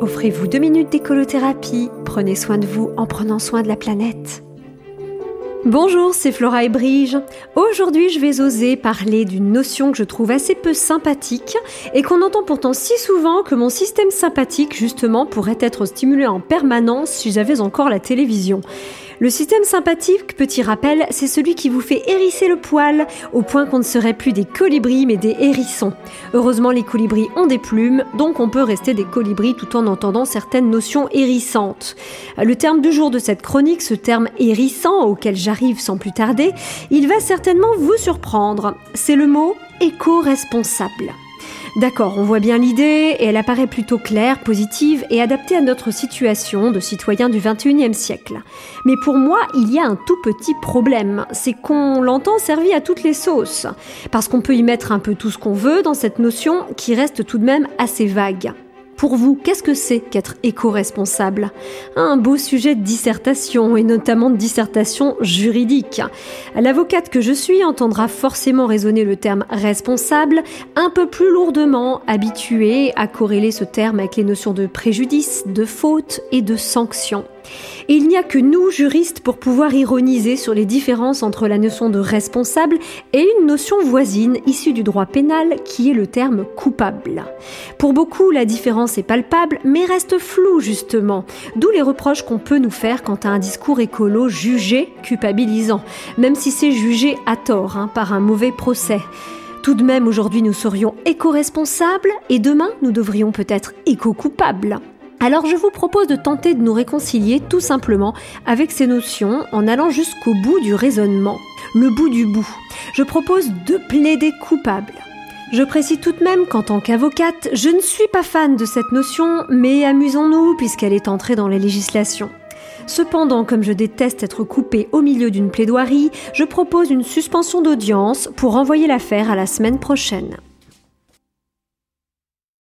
Offrez-vous deux minutes d'écolothérapie. Prenez soin de vous en prenant soin de la planète. Bonjour, c'est Flora et Brige. Aujourd'hui, je vais oser parler d'une notion que je trouve assez peu sympathique et qu'on entend pourtant si souvent que mon système sympathique, justement, pourrait être stimulé en permanence si j'avais encore la télévision. Le système sympathique, petit rappel, c'est celui qui vous fait hérisser le poil au point qu'on ne serait plus des colibris mais des hérissons. Heureusement, les colibris ont des plumes, donc on peut rester des colibris tout en entendant certaines notions hérissantes. Le terme du jour de cette chronique, ce terme hérissant auquel j'arrive sans plus tarder, il va certainement vous surprendre. C'est le mot éco-responsable. D'accord, on voit bien l'idée et elle apparaît plutôt claire, positive et adaptée à notre situation de citoyen du 21e siècle. Mais pour moi, il y a un tout petit problème, c'est qu'on l'entend servi à toutes les sauces, parce qu'on peut y mettre un peu tout ce qu'on veut dans cette notion qui reste tout de même assez vague. Pour vous, qu'est-ce que c'est qu'être éco-responsable? Un beau sujet de dissertation, et notamment de dissertation juridique. L'avocate que je suis entendra forcément résonner le terme responsable un peu plus lourdement, habituée à corréler ce terme avec les notions de préjudice, de faute et de sanction. Et il n'y a que nous, juristes, pour pouvoir ironiser sur les différences entre la notion de responsable et une notion voisine issue du droit pénal qui est le terme coupable. Pour beaucoup, la différence est palpable, mais reste floue justement, d'où les reproches qu'on peut nous faire quant à un discours écolo jugé culpabilisant, même si c'est jugé à tort hein, par un mauvais procès. Tout de même, aujourd'hui, nous serions éco-responsables et demain, nous devrions peut-être éco-coupables. Alors je vous propose de tenter de nous réconcilier tout simplement avec ces notions en allant jusqu'au bout du raisonnement, le bout du bout. Je propose de plaider coupable. Je précise tout de même qu'en tant qu'avocate, je ne suis pas fan de cette notion, mais amusons-nous puisqu'elle est entrée dans la législation. Cependant, comme je déteste être coupée au milieu d'une plaidoirie, je propose une suspension d'audience pour renvoyer l'affaire à la semaine prochaine.